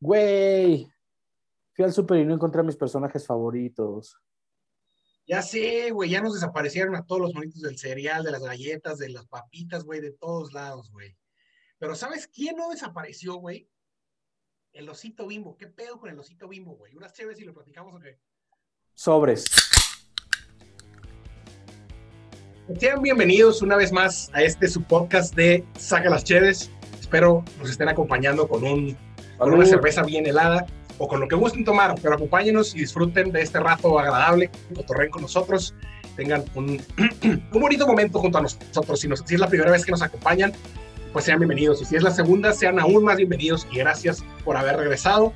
Güey, fui al super y no encontré a mis personajes favoritos. Ya sé, güey, ya nos desaparecieron a todos los monitos del cereal, de las galletas, de las papitas, güey, de todos lados, güey. Pero ¿sabes quién no desapareció, güey? El osito bimbo. ¿Qué pedo con el osito bimbo, güey? Unas chéves y lo platicamos o qué? Sobres. Sean bienvenidos una vez más a este su podcast de Saca las Cheves. Espero nos estén acompañando con, un, con una cerveza bien helada o con lo que gusten tomar, pero acompáñenos y disfruten de este rato agradable, cotorren con nosotros, tengan un, un bonito momento junto a nosotros. Si, nos, si es la primera vez que nos acompañan, pues sean bienvenidos. Y si es la segunda, sean aún más bienvenidos y gracias por haber regresado.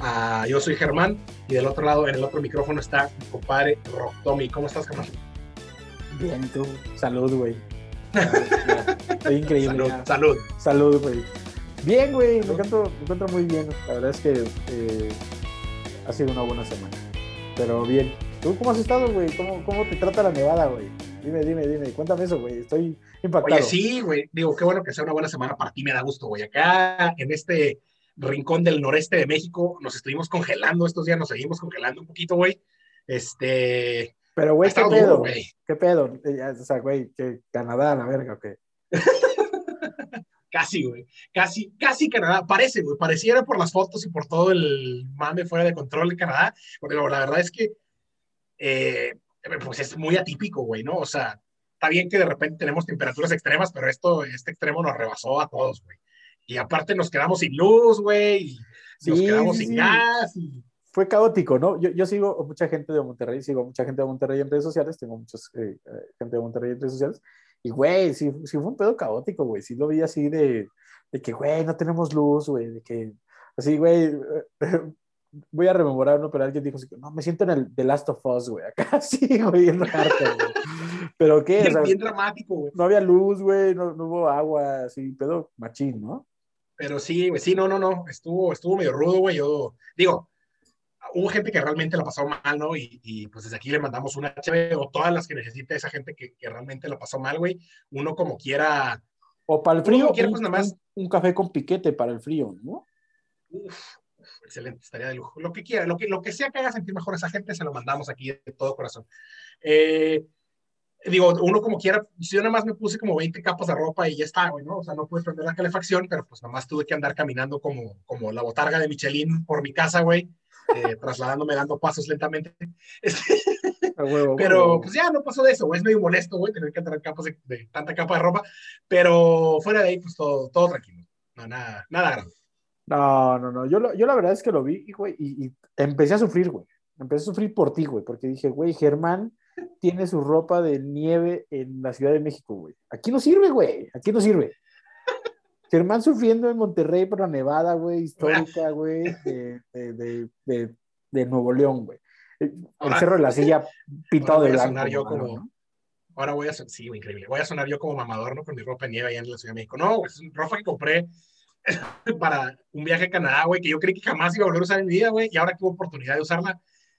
Uh, yo soy Germán y del otro lado, en el otro micrófono, está mi compadre Rock Tommy. ¿Cómo estás, Germán? Bien, tú. Salud, güey. Estoy increíble. Salud, salud. Salud, güey. Bien, güey, me encuentro, me encuentro muy bien. La verdad es que eh, ha sido una buena semana. Pero bien. ¿Tú cómo has estado, güey? ¿Cómo, ¿Cómo te trata la nevada, güey? Dime, dime, dime. Cuéntame eso, güey. Estoy impactado. Oye, sí, güey. Digo, qué bueno que sea una buena semana para ti. Me da gusto, güey. Acá, en este rincón del noreste de México, nos estuvimos congelando estos días. Nos seguimos congelando un poquito, güey. Este... Pero, güey, ¿qué pedo? güey? ¿Qué pedo? O sea, güey, que Canadá, la verga, ¿o qué? casi, güey. Casi, casi Canadá. Parece, güey. Pareciera por las fotos y por todo el mame fuera de control de Canadá. Porque la verdad es que, eh, pues es muy atípico, güey, ¿no? O sea, está bien que de repente tenemos temperaturas extremas, pero esto, este extremo nos rebasó a todos, güey. Y aparte nos quedamos sin luz, güey. Sí, nos quedamos sí, sin sí. gas. Y fue caótico, ¿no? Yo, yo sigo mucha gente de Monterrey, sigo mucha gente de Monterrey en redes sociales, tengo mucha eh, gente de Monterrey en redes sociales, y güey, sí, sí fue un pedo caótico, güey, sí lo vi así de, de que, güey, no tenemos luz, güey, de que, así, güey, voy a rememorar, ¿no? Pero alguien dijo así, no, me siento en el The Last of Us, güey, acá sí, güey, en harto, güey. Pero qué, o sea, bien dramático, güey. No había luz, güey, no, no hubo agua, así, pedo machín, ¿no? Pero sí, güey, sí, no, no, no, estuvo, estuvo medio rudo, güey, yo, digo, hubo gente que realmente la pasó mal, ¿no? Y, y, pues desde aquí le mandamos una HB o todas las que necesite esa gente que, que realmente la pasó mal, güey. Uno como quiera. O para el frío, quiera, pues, nada más... un, un, café con piquete para el frío, ¿no? Uf, uf, excelente, estaría de lujo. Lo que quiera, lo que, lo que sea que haga sentir mejor a esa gente, se lo mandamos aquí de todo corazón. Eh, digo, uno como quiera, yo nada más me puse como 20 capas de ropa y ya está, güey, ¿no? O sea, no puedes prender la calefacción, pero pues nada más tuve que andar caminando como, como la botarga de Michelin por mi casa, güey eh, trasladándome, dando pasos lentamente. huevo, pero huevo. pues ya no pasó de eso, güey. Es medio molesto, güey, tener que andar capas de, de, tanta capa de ropa. Pero fuera de ahí, pues todo, todo tranquilo. No, nada, nada grave. No, no, no. Yo, lo, yo la verdad es que lo vi, güey, y, y empecé a sufrir, güey. Empecé a sufrir por ti, güey, porque dije, güey, Germán tiene su ropa de nieve en la Ciudad de México, güey. Aquí no sirve, güey. Aquí no sirve. Germán sufriendo en Monterrey la nevada, güey, histórica, güey, de, de, de, de, Nuevo León, güey. El Ahora- cerro de la silla pintado de blanco. sonar yo mano, como- ¿no? Ahora voy a sonar, sí, increíble. Voy a sonar yo como mamador, ¿no? Con mi ropa de nieve allá en la Ciudad de México. No, es ropa que compré para un viaje a Canadá, güey, que yo creí que jamás iba a volver a usar en mi vida, güey, y ahora que hubo oportunidad de usarla,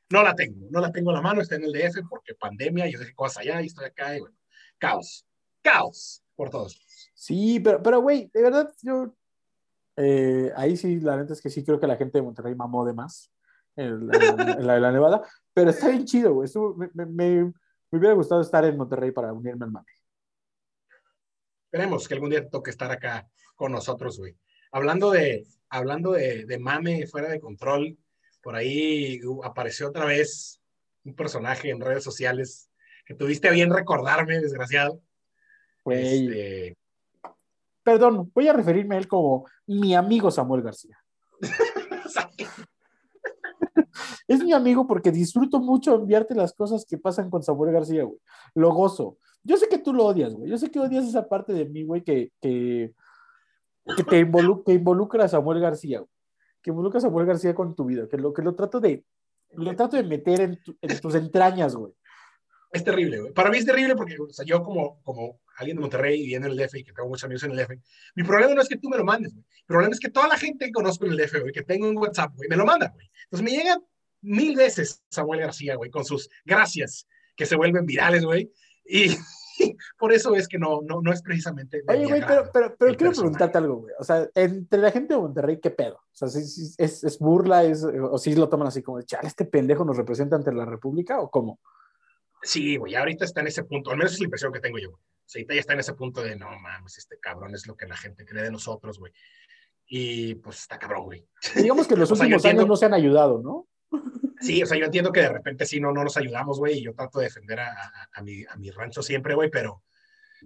no la tengo, no la tengo a la mano, está en el DF porque pandemia, yo dejé cosas allá y estoy acá y bueno, caos, caos por todos. Sí, pero, pero, güey, de verdad, yo. eh, ahí sí, la neta es que sí creo que la gente de Monterrey mamó de más en la, en la de la Nevada, pero está bien chido, güey. Me, me, me- me hubiera gustado estar en Monterrey para unirme al mame. Esperemos que algún día toque estar acá con nosotros, güey. Hablando de, hablando de, de mame fuera de control, por ahí apareció otra vez un personaje en redes sociales que tuviste a bien recordarme, desgraciado. Güey, Este, perdón, voy a referirme a él como mi amigo Samuel García. Es mi amigo porque disfruto mucho enviarte las cosas que pasan con Samuel García, güey. Lo gozo. Yo sé que tú lo odias, güey. Yo sé que odias esa parte de mí, güey, que, que, que te que involucra a Samuel García, güey. Que involucra a Samuel García con tu vida. Que lo, que lo trato de, lo trato de meter en, tu- en tus entrañas, güey. Es terrible, güey. Para mí es terrible porque, o sea, yo como, como alguien de Monterrey viviendo en el DF y que tengo muchos amigos en el DF, mi problema no es que tú me lo mandes, güey. Mi problema es que toda la gente que conozco en el DF, güey, que tengo en WhatsApp, güey, me lo manda, güey. Entonces me llega mil veces Samuel García, güey, con sus gracias que se vuelven virales, güey. Y, por eso es que no, no, no es precisamente. Oye, güey, pero, pero, pero quiero preguntarte algo, güey. O sea, entre la gente de Monterrey, ¿qué pedo? O sea, ¿es, es, es burla? Es, ¿O si lo toman así como, chale, este pendejo nos representa ante la República o cómo? Sí, güey, ahorita está en ese punto, al menos es la impresión que tengo yo. O sea, ahorita ya está en ese punto de, no mames, este cabrón es lo que la gente cree de nosotros, güey. Y pues está cabrón, güey. Digamos que en los últimos años no se han ayudado, ¿no? Sí, o sea, yo entiendo que de repente sí no, no nos ayudamos, güey, y yo trato de defender a, a, mi, a mi rancho siempre, güey, pero,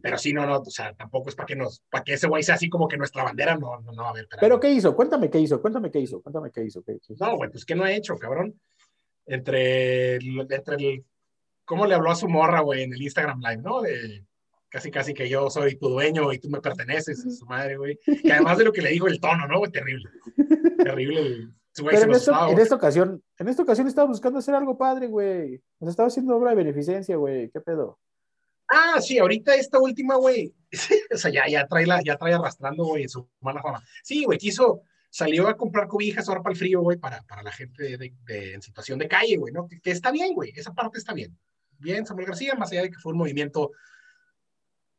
pero sí, no, no, o sea, tampoco es para que nos, para que ese güey sea así como que nuestra bandera, no, no, no, a ver. Pero ¿qué hizo? Cuéntame qué hizo, cuéntame qué hizo, cuéntame qué hizo. Qué hizo. No, güey, pues ¿qué no ha hecho, cabrón? Entre, entre el, ¿cómo le habló a su morra, güey, en el Instagram Live, no? De casi, casi que yo soy tu dueño y tú me perteneces, a su madre, güey. Que además de lo que le dijo el tono, ¿no, güey? Terrible. Terrible pero en, en, esta ocasión, en esta ocasión estaba buscando hacer algo padre, güey. O estaba haciendo obra de beneficencia, güey. ¿Qué pedo? Ah, sí, ahorita esta última, güey. o sea, ya, ya, trae la, ya trae arrastrando, güey, su mala fama. Sí, güey, quiso, salió a comprar cobijas ahora para el frío, güey, para, para la gente de, de, en situación de calle, güey, ¿no? Que, está bien, güey, esa parte está bien. Bien, Samuel García, más allá de que fue un movimiento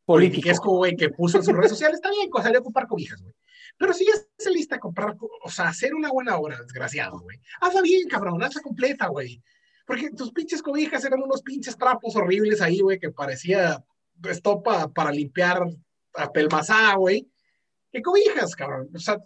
político, güey, que puso en sus redes sociales, está bien, salió a comprar cobijas, güey. Pero si ya se lista a comprar, o sea, hacer una buena obra, desgraciado, güey. Hazla bien, cabrón, hazla completa, güey. Porque tus pinches cobijas eran unos pinches trapos horribles ahí, güey, que parecía estopa para limpiar a pelmazada, güey. ¿Qué cobijas, cabrón? O sea,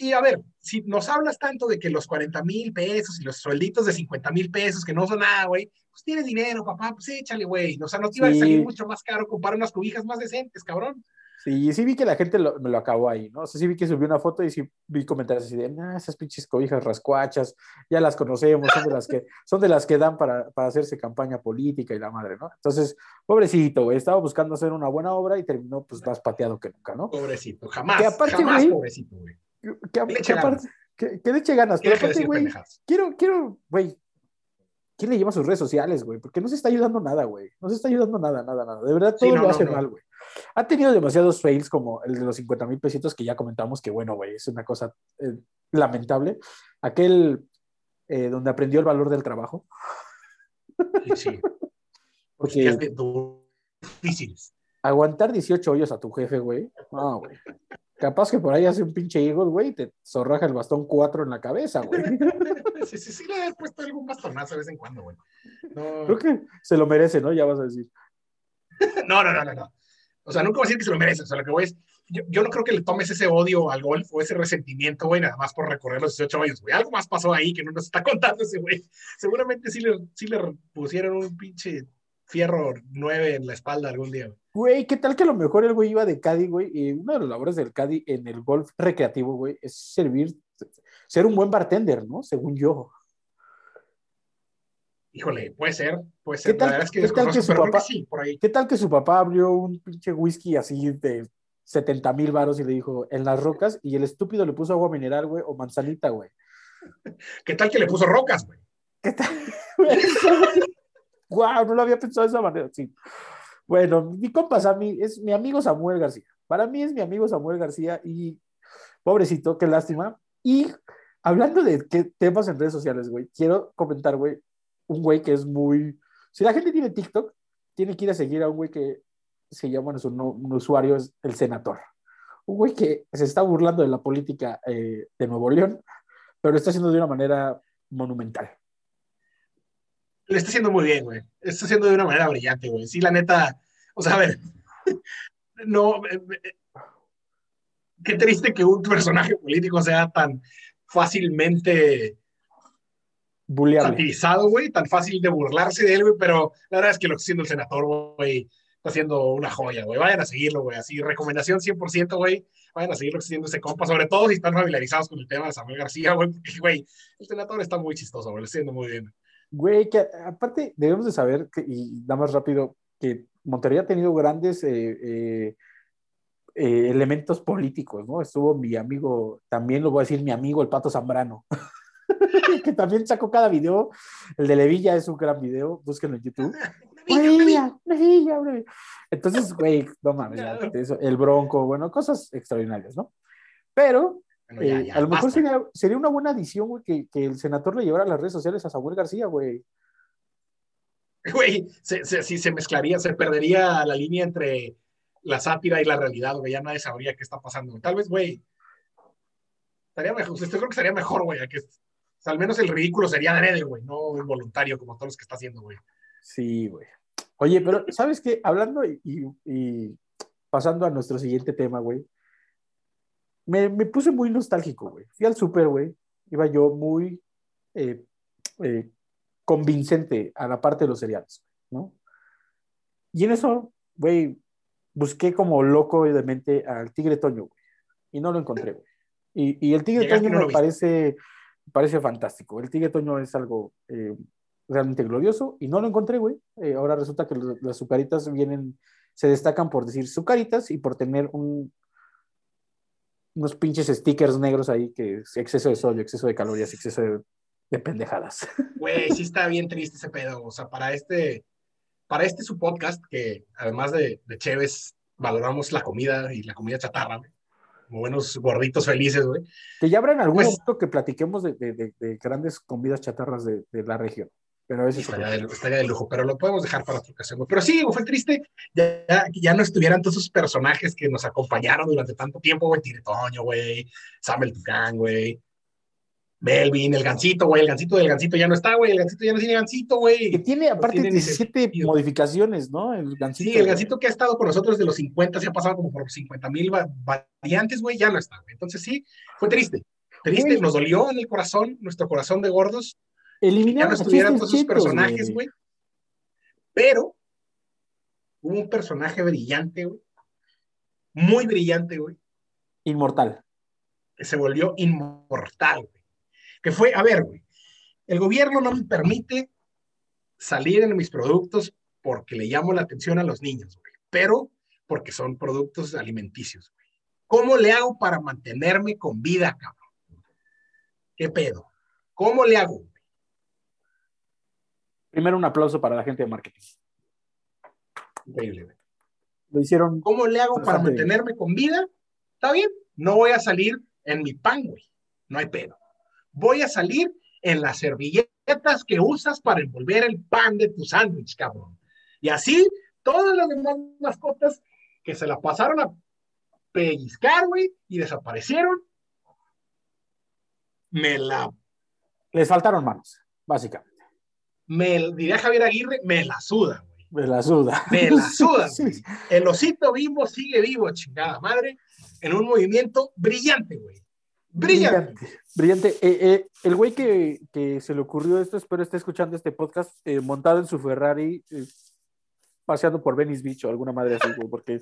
y a ver, si nos hablas tanto de que los 40 mil pesos y los suelditos de 50 mil pesos, que no son nada, güey, pues tienes dinero, papá, pues échale, güey. O sea, no te iba a salir mucho más caro comprar unas cobijas más decentes, cabrón. Sí, sí vi que la gente me lo acabó ahí, ¿no? O sea, sí vi que subió una foto y sí vi comentarios así de, ah, esas pinches cobijas rascuachas, ya las conocemos, son de las que, son de las que dan para, para hacerse campaña política y la madre, ¿no? Entonces, pobrecito, güey, estaba buscando hacer una buena obra y terminó pues más pateado que nunca, ¿no? Pobrecito, jamás, que aparte, jamás pobrecito, güey. Que, le eche aparte, que, le eche ganas, pero aparte, güey, quiero, quiero, güey, ¿quién le lleva sus redes sociales, güey? Porque no se está ayudando nada, güey. No se está ayudando nada, nada, nada. De verdad, todo lo hace mal, güey. Ha tenido demasiados fails como el de los 50 mil pesitos que ya comentamos que, bueno, güey, es una cosa eh, lamentable. Aquel eh, donde aprendió el valor del trabajo. Sí, sí. Porque difíciles. Aguantar 18 hoyos a tu jefe, güey. No, güey. Capaz que por ahí hace un pinche Eagle, güey, y te zorraja el bastón 4 en la cabeza, güey. Sí, sí, sí, le he puesto algún bastonazo de vez en cuando, güey. No. Creo que se lo merece, ¿no? Ya vas a decir. no, no, no, no, no. O sea, nunca voy a decir que se lo merece. O sea, lo que voy es, yo, yo, no creo que le tomes ese odio al golf o ese resentimiento, güey, nada más por recorrer los 18 años, güey. Algo más pasó ahí que no nos está contando ese güey. Seguramente sí le, sí le pusieron un pinche fierro 9 en la espalda algún día. Güey, ¿qué tal que a lo mejor el güey iba de Caddy, güey? Y una de las labores del Caddy en el golf recreativo, güey, es servir, ser un buen bartender, ¿no? Según yo. Híjole, puede ser, puede ser. ¿Qué tal, que, su papá, sí, por ahí. ¿Qué tal que su papá abrió un pinche whisky así de 70 mil varos y le dijo en las rocas y el estúpido le puso agua mineral, güey, o manzanita, güey? ¿Qué tal que le puso rocas, güey? ¿Qué tal? Guau, no lo había pensado de esa manera, sí. Bueno, mi compa es mi amigo Samuel García. Para mí es mi amigo Samuel García y pobrecito, qué lástima. Y hablando de qué temas en redes sociales, güey, quiero comentar, güey, un güey que es muy... Si la gente tiene TikTok, tiene que ir a seguir a un güey que se llama, bueno, su un usuario es el senador. Un güey que se está burlando de la política eh, de Nuevo León, pero está haciendo de una manera monumental. Le está haciendo muy bien, güey. Está haciendo de una manera brillante, güey. Sí, la neta, o sea, a ver, no, eh, eh, qué triste que un personaje político sea tan fácilmente Utilizado, güey, tan fácil de burlarse de él, güey, pero la verdad es que lo que está haciendo el senador, güey, está haciendo una joya, güey. Vayan a seguirlo, güey. Así, recomendación 100%, güey. Vayan a seguir lo que está haciendo ese compa, sobre todo si están familiarizados con el tema de Samuel García, güey. güey, el senador está muy chistoso, güey. Lo está haciendo muy bien. Güey, que aparte debemos de saber, que, y da más rápido, que Monterrey ha tenido grandes eh, eh, eh, elementos políticos, ¿no? Estuvo mi amigo, también lo voy a decir, mi amigo el Pato Zambrano. que también sacó cada video. El de Levilla es un gran video, búsquenlo en YouTube. Levilla, Levilla, Entonces, güey, no mames, el bronco, bueno, cosas extraordinarias, ¿no? Pero eh, a lo mejor sería, sería, una buena adición, güey, que, que, el senador le llevara a las redes sociales a Samuel García, güey. Güey, se, se, sí, se mezclaría, se perdería la línea entre la sátira y la realidad, güey. Ya nadie sabría qué está pasando. Tal vez, güey, estaría mejor. Usted creo que estaría mejor, güey, que al menos el ridículo sería adrede, güey, no involuntario como todos los que está haciendo, güey. Sí, güey. Oye, pero ¿sabes qué? Hablando y, y pasando a nuestro siguiente tema, güey, me, me, puse muy nostálgico, güey. Fui al súper, güey. Iba yo muy eh, eh, convincente a la parte de los cereales, ¿no? Y en eso, güey, busqué como loco y demente al Tigre Toño, güey. Y no lo encontré, güey. Y, y, el Tigre Toño no me parece, parece fantástico. El Tigre Toño es algo eh, realmente glorioso y no lo encontré, güey. Eh, ahora resulta que las sucaritas vienen, se destacan por decir sucaritas y por tener un, unos pinches stickers negros ahí que es exceso de sodio, exceso de calorías, exceso de, de pendejadas. Güey, sí está bien triste ese pedo. O sea, para este, para este su podcast, que además de, de Chévez, valoramos la comida y la comida chatarra, como buenos gorditos felices, güey. Que ya habrá en algún pues, momento que platiquemos de, de, de, grandes comidas chatarras de, la región. Pero eso estaría, de, estaría de lujo, pero lo podemos dejar para otra ocasión. Pero sí, fue triste ya, ya no estuvieran todos esos personajes que nos acompañaron durante tanto tiempo, güey. Tiretoño, güey. Samuel Tucán, güey. Melvin, el gancito, güey, el gancito del gancito ya no está, güey, el gancito ya no tiene gancito, güey. Que tiene aparte no tiene 17 modificaciones, ¿no? El gancito. Sí, el gancito que ha estado con nosotros desde los 50, se ha pasado como por 50 mil variantes, güey, ya no está, güey. Entonces sí, fue triste. Triste, nos dolió en el corazón, nuestro corazón de gordos. Eliminar ya no estuvieran todos esos personajes, güey. Pero hubo un personaje brillante, güey. Muy brillante, güey. Inmortal. Que se volvió inmortal, güey que fue, a ver, güey, el gobierno no me permite salir en mis productos porque le llamo la atención a los niños, güey, pero porque son productos alimenticios, güey. ¿Cómo le hago para mantenerme con vida, cabrón? ¿Qué pedo? ¿Cómo le hago? Primero un aplauso para la gente de marketing. Increíble, güey. Lo hicieron. ¿Cómo le hago para mantenerme con vida? Está bien, no voy a salir en mi pan, güey. No hay pedo voy a salir en las servilletas que usas para envolver el pan de tu sándwich, cabrón. Y así, todas las demás mascotas que se la pasaron a pellizcar, güey, y desaparecieron, me la... Les faltaron manos, básicamente. Me, diría Javier Aguirre, me la suda. Me la suda. Me la suda. sí. El osito vivo sigue vivo, chingada madre, en un movimiento brillante, güey. Brillante. Brillante. Eh, eh, el güey que, que, se le ocurrió esto, espero esté escuchando este podcast eh, montado en su Ferrari, paseando por Venice Beach o alguna madre así, güey, porque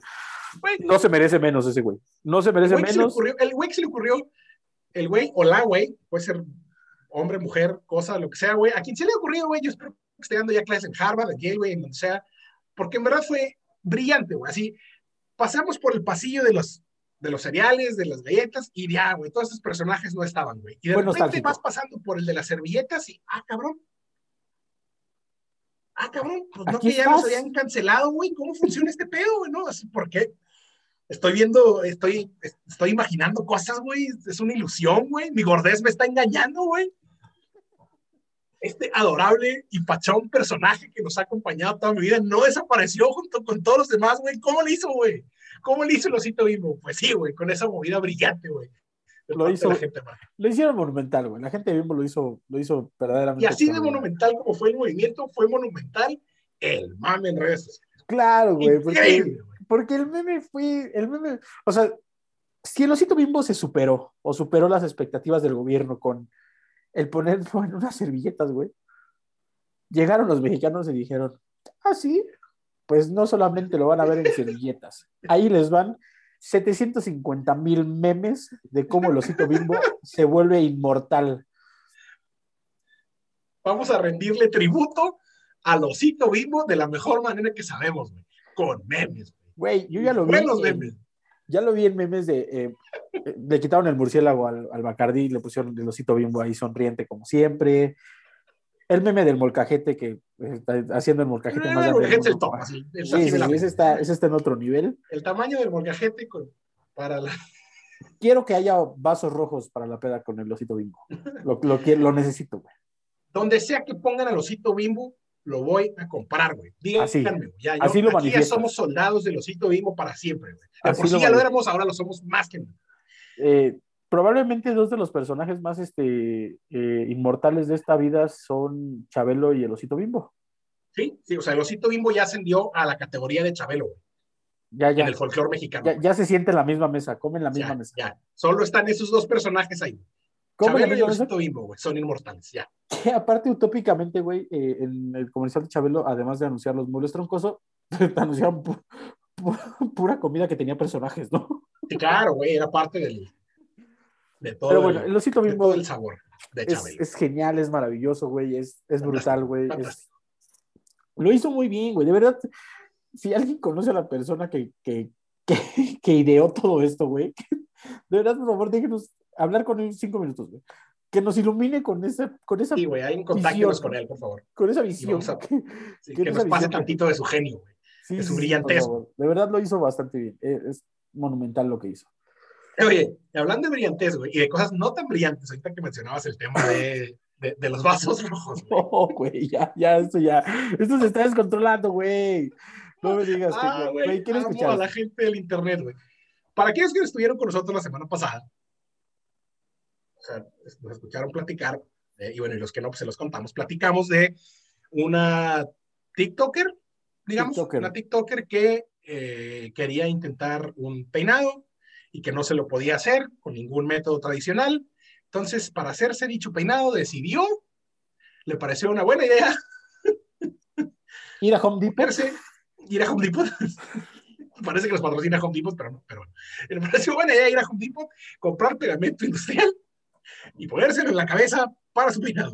no se merece menos ese güey. No se merece menos. el güey que se le ocurrió, el güey o la güey, puede ser hombre, mujer, cosa, lo que sea, güey. A quien se le ha ocurrido, güey, yo espero que esté dando ya clases en Harvard, en Yale, güey, en donde sea, porque en verdad fue brillante, güey. Así, pasamos por el pasillo de los de los cereales, de las galletas, y ya, güey, todos esos personajes no estaban, güey. Y de repente vas pasando por el de las servilletas y, ah, cabrón. Ah, cabrón, pues no que ya nos habían cancelado, güey. ¿Cómo funciona este pedo, güey? ¿No? ¿Por qué? Estoy viendo, estoy, estoy imaginando cosas, güey. Es una ilusión, güey. Mi gordez me está engañando, güey. Este adorable y pachón personaje que nos ha acompañado toda mi vida no desapareció junto con todos los demás, güey. ¿Cómo lo hizo, güey? ¿Cómo le hizo el osito vivo? Pues sí, güey, con esa movida brillante, güey. Lo hizo, lo hicieron monumental, güey. La gente mismo lo hizo, lo hizo verdaderamente. Y así de monumental como fue el movimiento, fue monumental el mame en redes sociales. Claro, güey. Porque, porque, el meme fue, el meme, o sea, si el osito bimbo se superó o superó las expectativas del gobierno con el ponerlo en unas servilletas, güey. Llegaron los mexicanos y dijeron, ah, sí, pues no solamente lo van a ver en servilletas, ahí les van 750 mil memes de cómo el osito bimbo se vuelve inmortal. Vamos a rendirle tributo al osito bimbo de la mejor manera que sabemos, güey, con memes. Güey, yo ya lo vi. Buenos memes. Ya lo vi en memes de. Eh, le quitaron el murciélago al, al Bacardí, le pusieron el osito bimbo ahí sonriente como siempre. El meme del molcajete que está haciendo el molcajete más grande. El es el top, sí, sí, ese, está, ese está en otro nivel. El tamaño del molcajete con, para la... Quiero que haya vasos rojos para la peda con el osito bimbo. Lo, lo, lo necesito, güey. Donde sea que pongan al osito bimbo, lo voy a comprar, güey. Díganme, Así. güey. Ya, yo- Así lo aquí ya somos soldados del osito bimbo para siempre, güey. De Así por lo sí ya lo éramos, ahora lo somos más que nunca. Eh, probablemente dos de los personajes más este, eh, inmortales de esta vida son Chabelo y el osito bimbo. Sí, sí, o sea, el osito bimbo ya ascendió a la categoría de Chabelo, güey, Ya, ya, en el folclore mexicano. ya, se siente en la misma mesa, comen la misma ya, mesa. ya. Solo están esos dos personajes ahí. Chabelo y bimbo, güey, son inmortales, ya. Que aparte, utópicamente, güey, eh, en el comercial de Chabelo, además de anunciar los muebles troncoso, te anunciaron pu- pu- pura comida que tenía personajes, ¿no? Sí, claro, güey, era parte del, de todo, Pero bueno, el, de bimbo todo el sabor de es, Chabelo. es genial, es maravilloso, güey, es, es brutal, güey. es-. Lo hizo muy bien, güey, de verdad. Si alguien conoce a la persona que, que, que, que ideó todo esto, güey, de verdad, por favor, déjenos hablar con él cinco minutos, güey. Que nos ilumine con esa, con esa, Sí, güey, hay un contáctenos visión, con ¿no? él, por favor. con esa visión. a- que- Sí, Que que nos pase tantito de su genio, güey. sí, de su favor. De verdad lo hizo bastante bien. Es, es monumental lo que hizo. Oye, y hablando de brillantez, güey, y de cosas no tan brillantes, ahorita que mencionabas el tema de, de, de los vasos rojos, güey. Oh, güey, ya, ya, esto ya. Esto se está descontrolando, güey. No me digas que, Ah, güey, güey, ¿quieres amo escuchar? a la gente del internet, güey. Para aquellos que estuvieron con nosotros la semana pasada, o sea, nos escucharon platicar, eh, y bueno, y los que no, pues se los contamos, platicamos de una TikToker, digamos, TikToker. una TikToker que eh, quería intentar un peinado y que no se lo podía hacer con ningún método tradicional. Entonces, para hacerse dicho peinado, decidió, le pareció una buena idea Ir a Home Depot. ir a Home Depot. Parece que los patrocina Home Depot, pero no, pero bueno. Me pareció buena idea ir a Home Depot, comprar pegamento industrial y ponérselo en la cabeza para su peinado.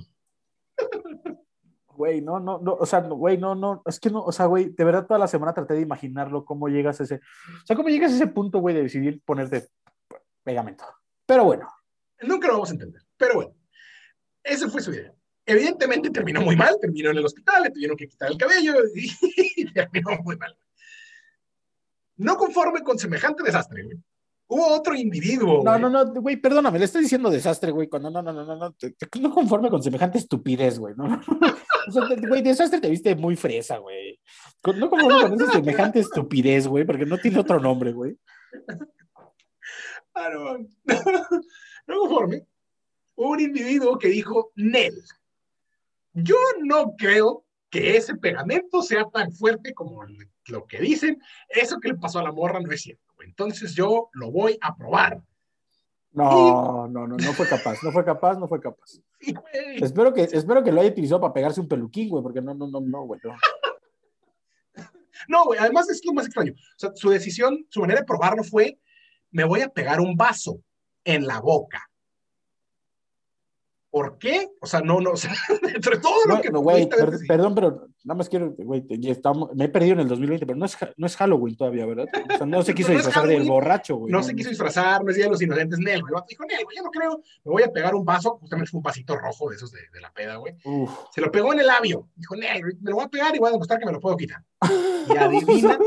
Güey, no, no, no, o sea, güey, no, no, es que no, o sea, güey, de verdad toda la semana traté de imaginarlo, cómo llegas a ese, o sea, cómo llegas a ese punto, güey, de decidir ponerte pegamento. Pero bueno, Nunca lo vamos a entender, pero bueno, esa fue su idea. Evidentemente terminó muy mal, terminó en el hospital, le tuvieron que quitar el cabello y, y terminó muy mal. No conforme con semejante desastre, güey. Hubo otro individuo. no, güey, no, no, güey, perdóname, le estoy diciendo desastre, güey, cuando no, no, no, no, no, te- te- no conforme con semejante estupidez, güey, no, o sea, te- güey, desastre te viste muy fresa, güey, no conforme con esa semejante estupidez, güey, porque no tiene otro nombre, güey. Ah, no, no conforme. Hubo un individuo que dijo, Nel, yo no creo que ese pegamento sea tan fuerte como lo que dicen. Eso que le pasó a la morra no es cierto. Entonces yo lo voy a probar. No, no, no, no fue capaz, no fue capaz, no fue capaz. Espero que, espero que lo haya utilizado para pegarse un peluquín, güey, porque no, no, no, no, güey. no. No, güey, además es lo más extraño. O sea, su decisión, su manera de probarlo fue, me voy a pegar un vaso en la boca. ¿Por qué? O sea, no, no, o sea, entre todo lo que... Bueno, güey, per- perdón, pero nada más quiero, güey, estamos, me he perdido en el 2020, pero no es, no es Halloween todavía, ¿verdad? O sea, no se quiso No disfrazar del borracho, güey. No se quiso disfrazar, no es Día de los Inocentes, Nel, güey. Dijo, Nel, güey, yo no creo, me voy a pegar un vaso, justamente fue un vasito rojo de esos de, de la peda, güey. Se lo pegó en el labio. Dijo, Nel, me lo voy a pegar y voy a demostrar que me lo puedo quitar. Y adivina,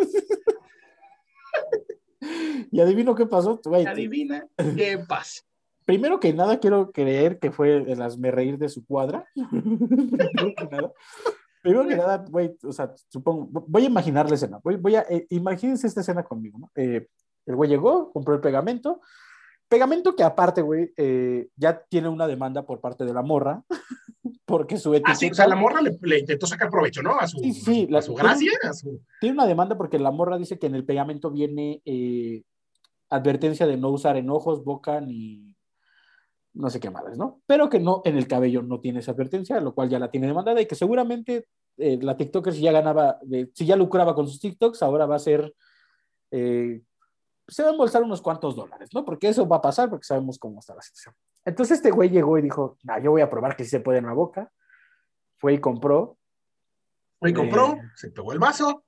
y adivino qué pasó, güey. adivina qué pasa. Primero que nada, quiero creer que fue el hazme reír de su cuadra. Primero que nada. Primero que nada, güey, o sea, supongo, voy a imaginar la escena. Voy, voy a, eh, imagínense esta escena conmigo, ¿no? Eh, el güey llegó, compró el pegamento. Pegamento que aparte, güey, eh, ya tiene una demanda por parte de la morra, porque su etiqueta... Ah, sí, o sea, la morra le, le intentó sacar provecho, ¿no? A su, Sí, sí, a la- su gracia, a su... Tiene una demanda porque la morra dice que en el pegamento viene eh, advertencia de no usar en ojos, boca ni no sé qué más, ¿no? Pero que no, en el cabello no tiene esa advertencia, lo cual ya la tiene demandada y que seguramente eh, la TikToker si ya ganaba, si ya lucraba con sus TikToks, ahora va a ser, eh, se va a embolsar unos cuantos dólares, ¿no? Porque eso va a pasar porque sabemos cómo está la situación. Entonces este güey llegó y dijo, nah, yo voy a probar que sí se puede en la boca. Fue y compró. Güey, compró, Eh. se pegó el vaso.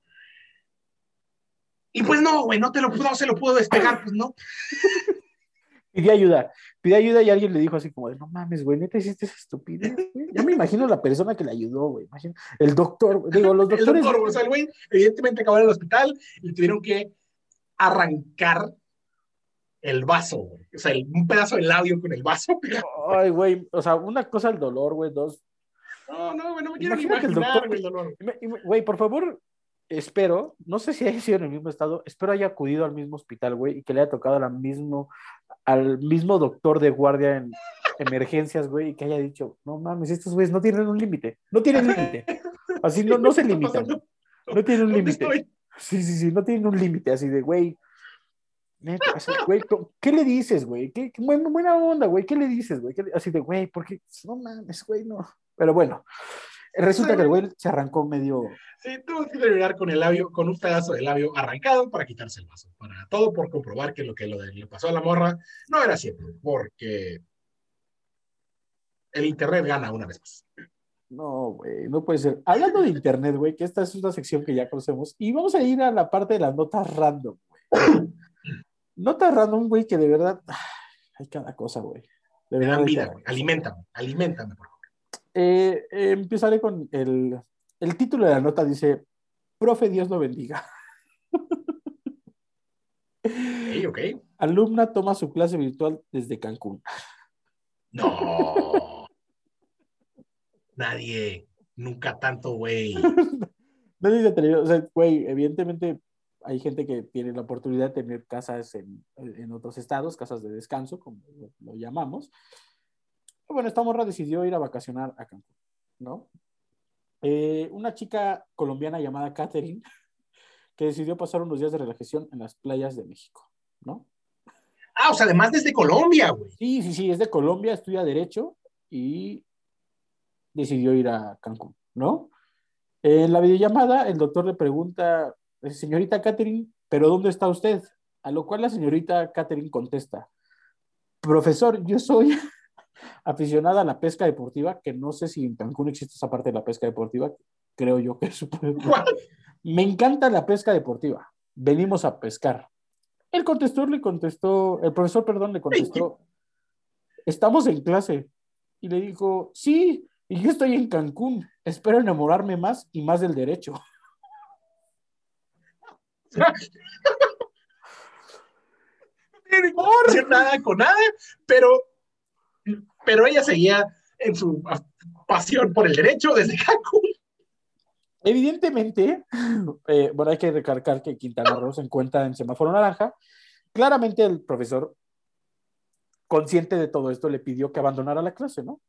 Y pues no, güey, no te lo no se lo pudo despegar, pues no. Pidió ayuda, pidió ayuda y alguien le dijo así como de, no mames, güey, neta hiciste esa estupidez, güey. Ya me imagino la persona que le ayudó, güey. imagino- El doctor, digo, los El doctores. doctor, o sea, el güey, evidentemente acabó en el hospital y le tuvieron que arrancar el vaso, güey. O sea, el- un pedazo de labio con el vaso. Ay, güey, o sea, una cosa el dolor, güey, dos. No, no, güey, no me quiero ni Imagínate el imaginar, doctor güey, el dolor. Güey, por favor, espero, no sé si haya sido en el mismo estado, espero haya acudido al mismo hospital, güey, y que le haya tocado la mismo, al mismo doctor de guardia en emergencias, güey, y que haya dicho, no mames, estos güeyes no tienen un límite, no tienen límite. Así no, no se ¿Qué está limitan, no tienen un ¿Dónde límite. Sí, sí, sí, no tienen un límite, así de, güey. así, güey, ¿co- ¿qué le dices, güey? ¿Qué, qué buena, onda, güey? ¿Qué le dices, güey? ¿Qué le- Así de, güey, porque no mames, güey, no. Pero bueno, resulta que el güey se arrancó medio. Sí, tuvo que terminar con el labio, con un pedazo de labio arrancado para quitarse el vaso. Para todo por comprobar que lo que lo de- le pasó a la morra no era cierto, porque el internet gana una vez más. No, güey, no puede ser. Hablando de internet, güey, que esta es una sección que ya conocemos, y vamos a ir a la parte de las notas random, güey. Notas random, güey, que de verdad ay, hay cada cosa, güey. De Me verdad. vida, cada güey. cosa. Aliméntame, aliméntame, por favor. Eh, eh, empezaré con el, el título de la nota, dice, profe, Dios lo bendiga. Ok, ok. Alumna toma su clase virtual desde Cancún. No. Nadie, nunca tanto, güey. Si se atrevió, o sea, güey, evidentemente hay gente que tiene la oportunidad de tener casas en, en otros estados, casas de descanso, como lo, lo llamamos. Pero bueno, esta morra decidió ir a vacacionar a Cancún, ¿no? Eh, una chica colombiana llamada Catherine, que decidió pasar unos días de relajación en las playas de México, ¿no? Ah, o sea, además desde Colombia, güey. Sí, sí, sí, es de Colombia, estudia Derecho y decidió ir a Cancún, ¿no? En la videollamada, el doctor le pregunta, señorita Catherine, ¿pero dónde está usted? A lo cual la señorita Catherine contesta, profesor, yo soy aficionada a la pesca deportiva, que no sé si en Cancún existe esa parte de la pesca deportiva, creo yo que es ¿Cuál? me encanta la pesca deportiva. Venimos a pescar. El contestor le contestó, el profesor, perdón, le contestó, estamos en clase. Y le dijo, sí, y yo estoy en Cancún. Espero enamorarme más y más del derecho. No tiene nada con nada, pero, pero ella seguía en su pasión por el derecho desde Cancún. Evidentemente, eh, bueno, hay que recalcar que Quintana Roo se encuentra en semáforo naranja. Claramente el profesor, consciente de todo esto, le pidió que abandonara la clase, ¿no?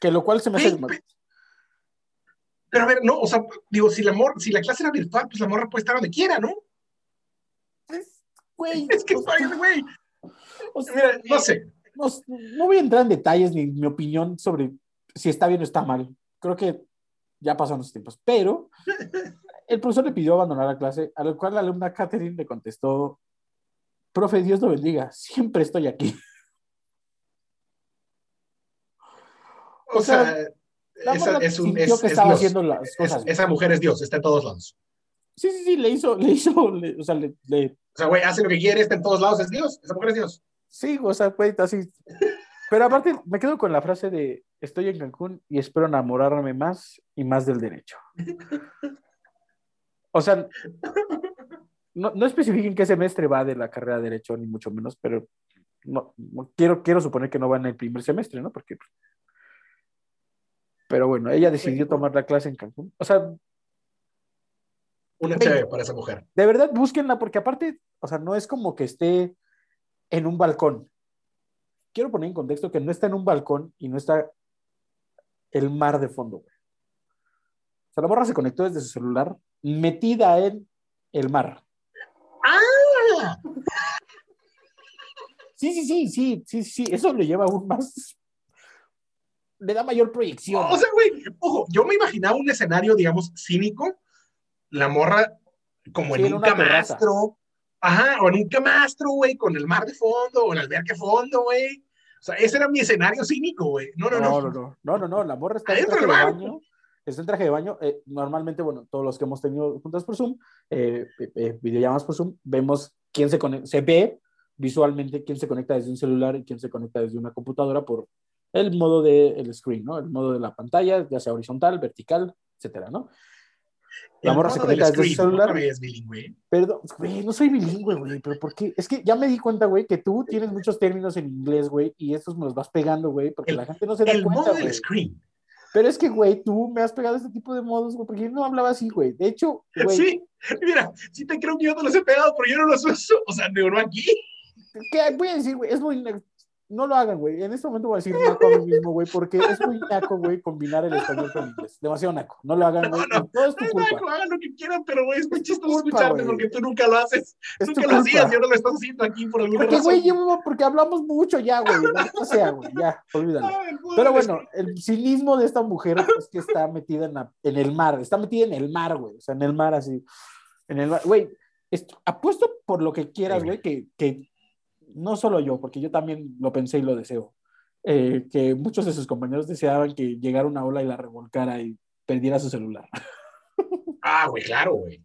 Que lo cual se me hace... Ey, pe- Pero a ver, no, o sea, digo, si la, mor si la clase era virtual, pues la morra puede estar donde quiera, ¿no? Güey, Es que, güey, o sea, mira, no sé. no, no voy a entrar en detalles ni mi opinión sobre si está bien o está mal. Creo que ya pasaron los tiempos. Pero el profesor le pidió abandonar la clase, a lo cual la alumna Catherine le contestó, profe, Dios lo bendiga, siempre estoy aquí. O, O sea, esa, es un, es, que es estaba Dios. haciendo las Es- cosas. esa mujer es Dios, está en todos lados. Sí, sí, sí, le hizo, le hizo, le- o sea, le, le- O sea, güey, hace lo que quiere, está en todos lados, es Dios. Esa mujer es Dios. Sí, o sea, güey, así. Pero aparte, me quedo con la frase de, estoy en Cancún y espero enamorarme más y más del derecho. O sea, no, no especifiquen qué semestre va de la carrera de derecho, ni mucho menos, pero no, no- quiero, quiero suponer que no va en el primer semestre, ¿no? Porque... Pero bueno, ella decidió tomar la clase en Cancún. O sea, Una chévere para esa mujer. de verdad, búsquenla, porque aparte, o sea, no es como que esté en un balcón. Quiero poner en contexto que no está en un balcón y no está el mar de fondo. güey. O sea, la morra se conectó desde su celular, metida en el mar. ¡Ah! Sí, sí, sí, sí, sí, sí, eso le lleva aún más. Le da mayor proyección. O sea, güey, ojo, yo me imaginaba un escenario, digamos, cínico, la morra como Sí, en en un terraza. Ajá, o en un camastro, güey, con el mar de fondo, o el alberca de fondo, güey. O sea, ese era mi escenario cínico, güey. No, no, No, no. no, no, no, no, no, la morra está en traje de baño, está en traje de baño, eh, normalmente, bueno, todos los que hemos tenido juntas por Zoom, eh, eh, eh, videollamadas por Zoom, vemos quién se conecta, se ve visualmente quién se conecta desde un celular y quién se conecta desde una computadora por el modo del screen, ¿no? El modo de la pantalla, ya sea horizontal, vertical, etcétera, ¿no? La El morra se conecta desde su celular. bilingüe. Perdón, güey, no soy bilingüe, güey, pero ¿por qué? Es que ya me di cuenta, güey, que tú tienes muchos términos en inglés, güey, y estos me los vas pegando, güey, porque El- la gente no se da El cuenta, modo del güey. screen. Pero es que, güey, tú me has pegado este tipo de modos, güey, porque yo no hablaba así, güey. De hecho, güey, Sí, mira, sí te creo que yo te los he pegado, pero yo no los uso. O sea, no aquí. ¿qué voy a decir, güey? Es muy... No lo hagan, güey. En este momento voy a decir naco a mí mismo, güey, porque es muy naco, güey, combinar el español con el inglés. Demasiado naco. No lo hagan, No, güey. no. Todo es tu culpa. Naco, hagan lo que quieran, pero güey, es muy chistoso escucharte porque tú nunca lo haces. Es nunca lo hacías y ahora lo estás haciendo aquí por alguna Porque, razón. güey, llevo- porque hablamos mucho ya, güey. No sea, güey, ya, olvídalo. Pero bueno, el cinismo de esta mujer es que está metida en, la- en el mar, está metida en el mar, güey, o sea, en el mar así, en el mar, güey, est- apuesto por lo que quieras, güey, que, que no solo yo, porque yo también lo pensé y lo deseo, eh, que muchos de sus compañeros deseaban que llegara una ola y la revolcara y perdiera su celular. Ah, güey, claro, güey.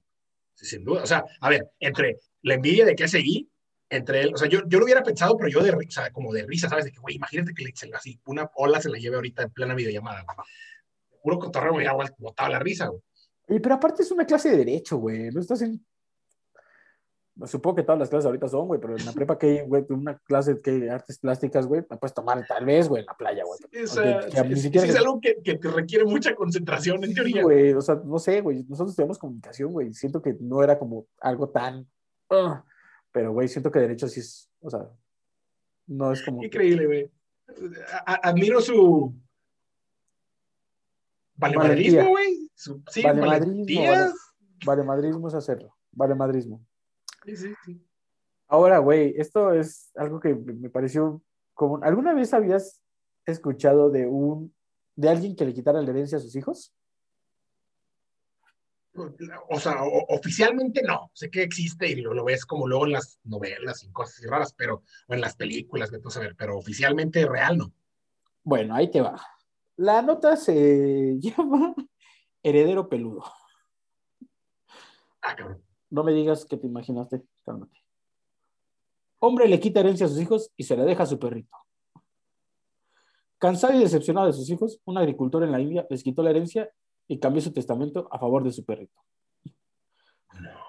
Sí, sin duda. O sea, a ver, entre la envidia de que seguí, entre él, o sea, yo, yo lo hubiera pensado, pero yo de risa, como de risa, ¿sabes? De que, güey, imagínate que le, se- así una ola se la lleve ahorita en plena videollamada, güey. Puro cotorreo, güey, agua, botaba la risa, güey. Pero aparte es una clase de derecho, güey, no estás en... Supongo que todas las clases ahorita son, güey, pero en la prepa que hay, güey, una clase que hay artes plásticas, güey, la puedes tomar tal vez, güey, en la playa, güey. Que siquiera es que- algo que, que te requiere mucha concentración, en teoría. güey, o sea, no sé, güey, nosotros estudiamos comunicación, güey, siento que no era como algo tan, ah, pero, güey, siento que derecho sí es, o sea, no es como, Increíble, güey. Admiro su valemadrismo, güey. Sí, Valemadrismo, valentía. vale. vale madrismo es hacerlo, vale madrismo. Sí, sí, sí. Ahora, güey, esto es algo que me pareció como, ¿alguna vez habías escuchado de un, de alguien que le quitara la herencia a sus hijos? O sea, o- oficialmente no. Sé que existe y lo, lo ves como luego en las novelas y cosas así raras, pero, o en las películas, que tú sabes, pero oficialmente real no. Bueno, ahí te va. La nota se llama Heredero Peludo. Ah, cabrón. No me digas que te imaginaste, cálmate. Hombre le quita herencia a sus hijos y se la deja a su perrito. Cansado y decepcionado de sus hijos, un agricultor en la India les quitó la herencia y cambió su testamento a favor de su perrito. No.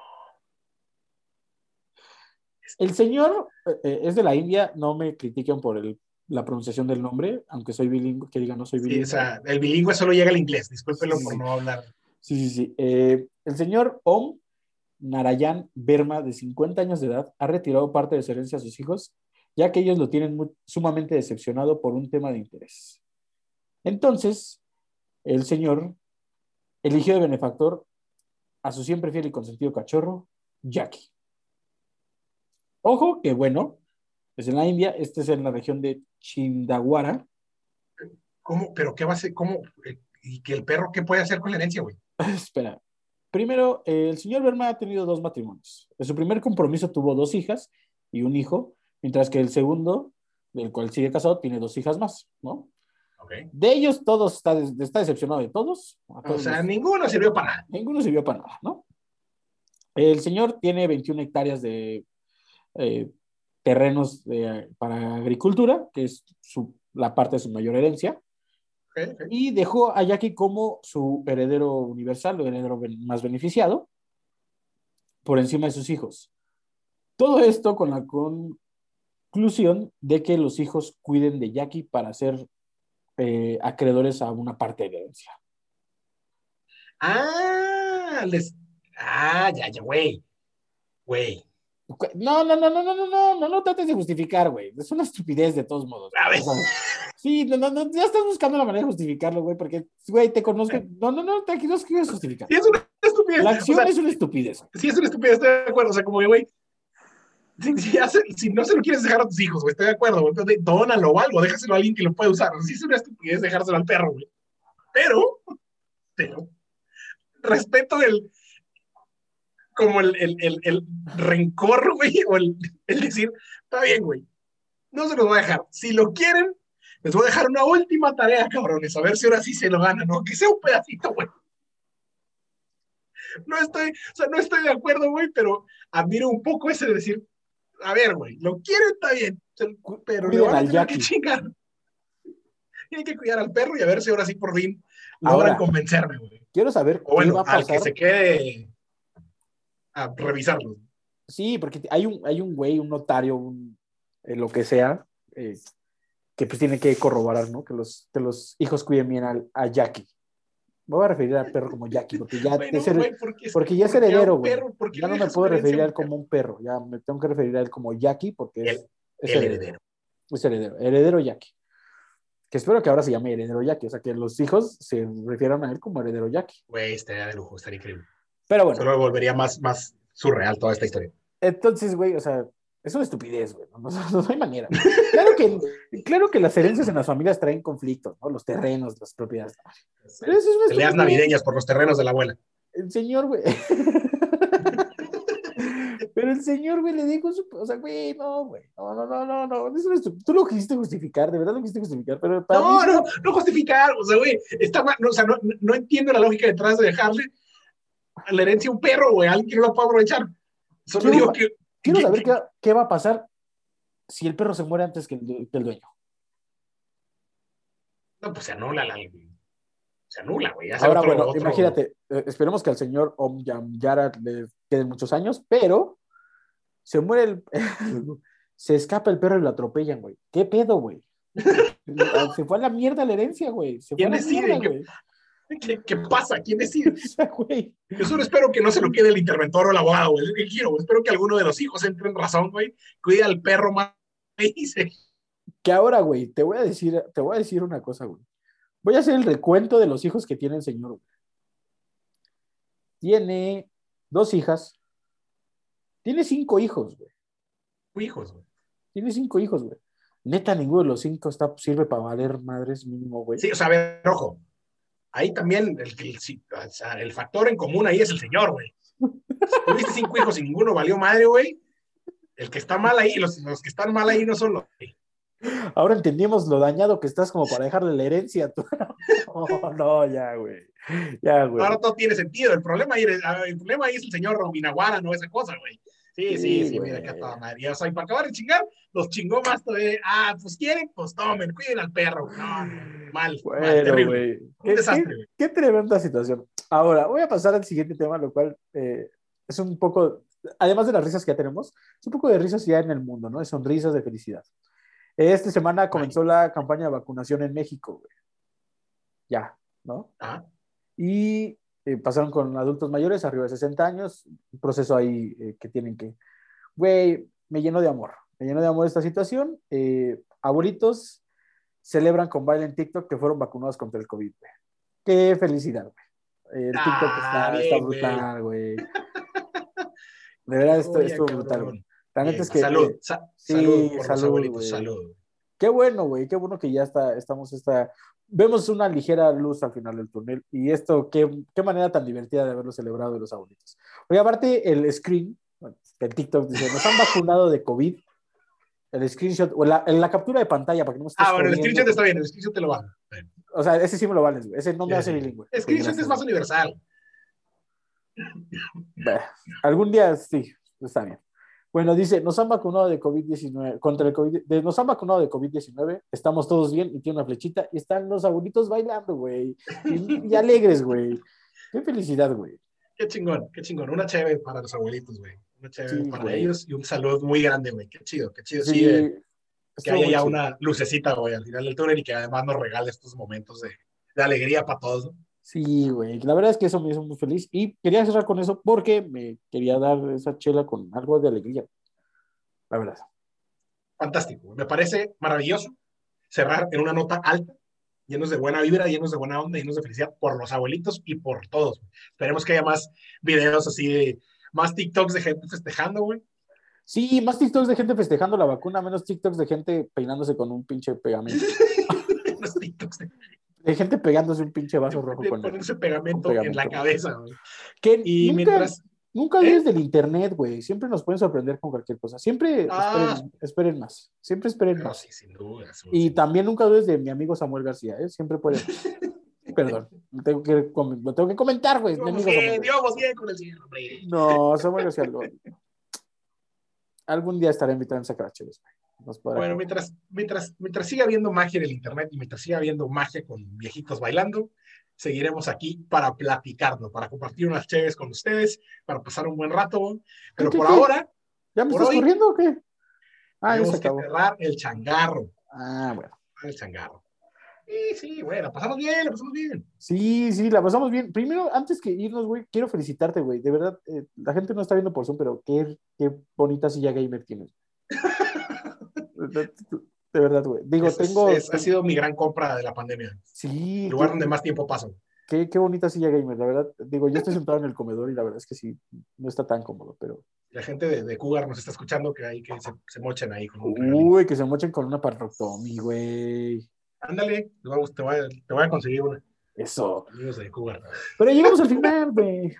El señor eh, eh, es de la India, no me critiquen por el- la pronunciación del nombre, aunque soy bilingüe, que diga no soy Sí, bilingüe. o sea, el bilingüe solo llega al inglés. Discúlpenlo Sí, por sí. no hablar. Sí, sí, sí. Eh, el señor Om Narayan Verma, de 50 años de edad, ha retirado parte de su herencia a sus hijos, ya que ellos lo tienen muy- sumamente decepcionado por un tema de interés. Entonces, el señor eligió de benefactor a su siempre fiel y consentido cachorro, Jackie. Ojo que, bueno, es en la India, este es en la región de Chindawara. ¿Cómo? ¿Pero qué va a hacer? ¿Cómo? Eh, ¿Y que el perro qué puede hacer con la herencia, güey? Espera. Primero, eh, el señor Verma ha tenido dos matrimonios. En su primer compromiso tuvo dos hijas y un hijo, mientras que el segundo, del cual sigue casado, tiene dos hijas más, ¿no? Ok. De ellos, todos está, está decepcionado de todos. O sea, ninguno sirvió para nada. ninguno sirvió para nada, ¿no? El señor tiene 21 hectáreas de eh, terrenos de- para agricultura, que es su- la parte de su mayor herencia, Y dejó a Jackie como su heredero universal, o heredero más beneficiado, por encima de sus hijos. Todo esto con la conclusión de que los hijos cuiden de Jackie para ser eh, acreedores a una parte de herencia. Ah, les. Ah, ya, ya, güey. Güey. No, no, no, no, no, no, no, no, no trates de justificar, güey. Es una estupidez de todos modos. A ver. O sea, sí, no, no, no, ya estás buscando la manera de justificarlo, güey, porque, güey, te conozco. No, no, no, tranquilo, no quieres justificar. Sí, es una estupidez. La O acción sea, es una estupidez. sí, es una estupidez, estoy de acuerdo. O sea, como güey. Si, si hace- si no se lo quieres dejar a tus hijos, güey, estoy de acuerdo, güey. Entonces, dónalo o algo, déjaselo a alguien que lo pueda usar. Sí, es una estupidez dejárselo al perro, güey. Pero, pero, respeto el. Como el, el, el, el rencor, güey, o el, decir, está bien, güey, no se los voy a dejar. Si lo quieren, les voy a dejar una última tarea, cabrones, a ver si ahora sí se lo ganan, ¿no? Que sea un pedacito, güey. No estoy, o sea, no estoy de acuerdo, güey, pero admiro un poco ese de decir, a ver, güey, lo quieren, está bien, pero le van a al que chingar. tienen que cuidar al perro y a ver si ahora sí por fin logran Ahora. convencerme, güey. Quiero saber O bueno, qué va a al pasar. que se quede a revisarlo. Sí, porque hay un, hay un güey, un notario, un, eh, lo que sea, eh, que pues tiene que corroborar, ¿no? Que los, que los hijos cuiden bien al- a, Jackie. Me voy a referir al perro como Jackie, porque ya, Güey, no, es, güey, porque, porque ya es heredero, güey. perro, ¿por qué ya no me puedo referir a él como un perro, ya me tengo que referir a él como Jackie, porque es, El- es el heredero. heredero. Es heredero, heredero Jackie. Que espero que ahora se llame heredero Jackie, o sea, que los hijos se refieran a él como heredero Jackie. Güey, estaría de lujo, estaría increíble. Pero bueno, Solo volvería más, más surreal toda esta historia. Entonces, güey, o sea, es una estupidez, güey. No, no- no hay manera. Claro que, claro que las herencias en las familias traen conflictos, ¿no? Los terrenos, las propiedades. Pero eso es una Peleas navideñas por los terrenos de la abuela. El señor, güey. Pero el señor, güey, le dijo su. O sea, güey, no, güey. No, no, no, no, no. Es una estu- Tú lo quisiste justificar, de verdad lo quisiste justificar, pero para No, mí- no, no justificar. O sea, güey, está mal. No, o sea, no, no entiendo la lógica detrás de dejarle la herencia a un perro, güey, alguien que no la pueda aprovechar. Solo Quiero- digo que. Quiero que- saber qué, qué va a pasar si el perro se muere antes que el, que el dueño. No, pues se anula la. Se anula, güey. Ahora, otro- bueno, otro- imagínate, eh, esperemos que al señor Om Yamyara le queden muchos años, pero se muere el. se escapa el perro y lo atropellan, güey. ¿Qué pedo, güey? se fue a la mierda la herencia, güey. Se fue ¿Quién a la decide mierda, qué- güey. ¿Qué, qué pasa? ¿Quién decide? Sea, güey. Yo solo espero que no se lo quede el interventor o el abogado, güey. Es quiero, güey. Espero que alguno de los hijos entre en razón, güey. Cuide al perro más. Se- Que ahora, güey, te voy a decir, te voy a decir una cosa, güey. Voy a hacer el recuento de los hijos que tiene el señor. güey. Tiene dos hijas. Tiene cinco hijos, güey. Hijos, güey. Tiene cinco hijos, güey. Neta, ninguno de los cinco está, sirve para valer madres mínimo, güey. Sí, o sea, a ver, ojo. Ahí también el, el, factor en común ahí es el señor, güey. Si Tuviste cinco hijos y ninguno valió madre, güey. El que está mal ahí, los, los que están mal ahí no son los. Ahora entendimos lo dañado que estás como para dejarle la herencia a tu. No, no, ya, güey. Ya, güey. Ahora todo tiene sentido. El problema ahí, es- el problema ahí es el señor Minaguara, no esa cosa, güey. Sí, sí, Sí, mira que toda madre. Y, o sea, y para acabar de chingar, los chingó más todavía. Ah, pues quieren, pues tomen, cuiden al perro. No, no, mal, mal, Bueno, terrible. güey. Un Qué, desastre, qué- qué tremenda situación. Ahora, voy a pasar al siguiente tema, lo cual eh, es un poco, además de las risas que ya tenemos, es un poco de risas ya en el mundo, ¿no? De sonrisas de felicidad. Esta semana comenzó la campaña de vacunación en México, güey. Ya, ¿no? Y eh, pasaron con adultos mayores arriba de 60 años, un proceso ahí eh, que tienen que, güey, me llenó de amor, me llenó de amor esta situación. Eh, abuelitos celebran con baile en TikTok que fueron vacunados contra el COVID, güey. Qué felicidad, güey. El TikTok Ah, está, está bien, brutal, güey. De verdad, esto Oye, estuvo cabrón. brutal, güey. La neta es que... salud, eh, sa- sí, salud por los salud, abuelitos, güey. salud. Qué bueno, güey, qué bueno que ya está, estamos esta, vemos una ligera luz al final del túnel y esto, qué, qué manera tan divertida de haberlo celebrado de los abuelitos. Oye, aparte el screen, el TikTok dice, nos han vacunado de COVID, el screenshot, o la, la captura de pantalla para que no estés Ah, bueno, el screenshot está bien, el screenshot te lo va. O sea, ese sí me lo vales, güey, ese no me Sí, hace sí. bilingüe. El screenshot es más universal. Algún día sí, está bien. Bueno, dice, nos han vacunado de COVID-19, contra el COVID, de- nos han vacunado de COVID-19, estamos todos bien y tiene una flechita y están los abuelitos bailando, güey. Y, y alegres, güey. Qué felicidad, güey. Qué chingón, qué chingón. Una chévere para los abuelitos, güey. Una chévere Sí, para güey. ellos y un salud muy grande, güey. Qué chido, qué chido. Sí, Sí, de- que haya ya chido. una lucecita, güey, al final del túnel y que además nos regale estos momentos de, de alegría para todos. ¿no? Sí, güey. La verdad es que eso me hizo muy feliz y quería cerrar con eso porque me quería dar esa chela con algo de alegría. La verdad. Fantástico. Me parece maravilloso cerrar en una nota alta, llenos de buena vibra, llenos de buena onda, llenos de felicidad por los abuelitos y por todos. Esperemos que haya más videos así de, más TikToks de gente festejando, güey. Sí, más TikToks de gente festejando la vacuna, menos TikToks de gente peinándose con un pinche pegamento. Los TikToks de, De gente pegándose un pinche vaso rojo de con ponerse pegamento, con en la pegamento. cabeza, güey. Que Y nunca, mientras, nunca ¿Eh? olvides del internet, güey. Siempre nos pueden sorprender con cualquier cosa. Siempre Ah. esperen, esperen más. Siempre esperen No, más. sí, sin duda. sin Y duda. también nunca dudes de mi amigo Samuel García, ¿eh? Siempre pueden. Perdón, lo tengo que, lo tengo que comentar, güey. Íbamos bien con el hombre. No, Samuel García, algún día estaré invitado en Sacracheves. Bueno, mientras, mientras, mientras siga habiendo magia en el internet y mientras siga habiendo magia con viejitos bailando, seguiremos aquí para platicarlo, para compartir unas chéves con ustedes, para pasar un buen rato. Pero por ahora. ¿Ya me estás corriendo o qué? Ah, se acabó. cerrar el changarro. Ah, bueno. El changarro. Sí, sí, bueno, la pasamos bien, la pasamos bien. Sí, sí, la pasamos bien. Primero, antes que irnos, güey, quiero felicitarte, güey. De verdad, eh, la gente no está viendo por Zoom, pero qué, qué bonita silla gamer tienes. de verdad, güey. Digo, tengo. ha sido mi gran compra de la pandemia. Sí. El lugar donde más tiempo paso. Qué, qué, bonita silla gamer, la verdad. Digo, yo estoy sentado en el comedor y la verdad es que sí, no está tan cómodo, pero. La gente de, de Cougar nos está escuchando que hay que se, se mochen ahí con un Uy, que se mochen con una parroctomy, güey. Ándale, te voy, a, te voy a conseguir una. Eso. Amigos de Cuba. Pero llegamos al final, güey.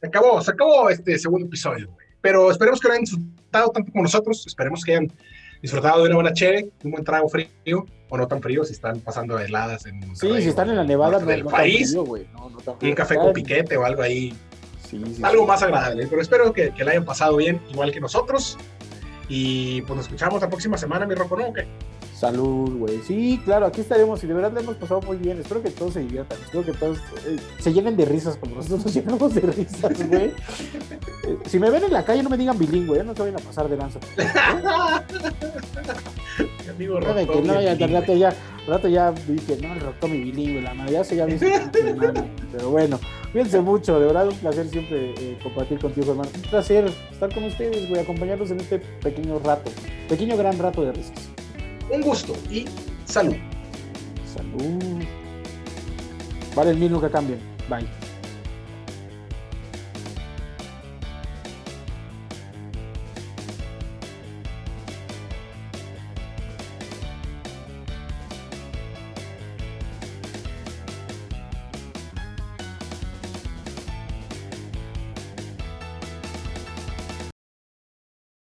Se acabó, se acabó este segundo episodio, güey. Pero esperemos que lo hayan disfrutado tanto como nosotros. Esperemos que hayan disfrutado de una buena chévere, un buen trago frío, o no tan frío si están pasando heladas en Sí, si están en la nevada no, del país. no, un café con piquete o algo ahí. Sí, sí, algo más agradable. Pero espero que, que la hayan pasado bien, igual que nosotros. Y pues nos escuchamos la próxima semana, mi roco, ¿no? Salud, güey. Sí, claro, aquí estaremos y de verdad le hemos pasado muy bien. Espero que todos se diviertan. Espero que todos eh, se llenen de risas como nosotros nos llenamos de risas, güey. Eh, si me ven en la calle, no me digan bilingüe, ¿eh? no se vayan a pasar de lanza. Amigo, que no, ya, al rato ya, rato ya dije, no, rotó mi bilingüe, la madre ya se ya me Pero bueno, cuídense mucho, de verdad un placer siempre compartir contigo, hermano. Un placer estar con ustedes, güey, acompañarlos en este pequeño rato, pequeño gran rato de risas. Un gusto y salud. Salud. Vale el mismo que cambien. Bye.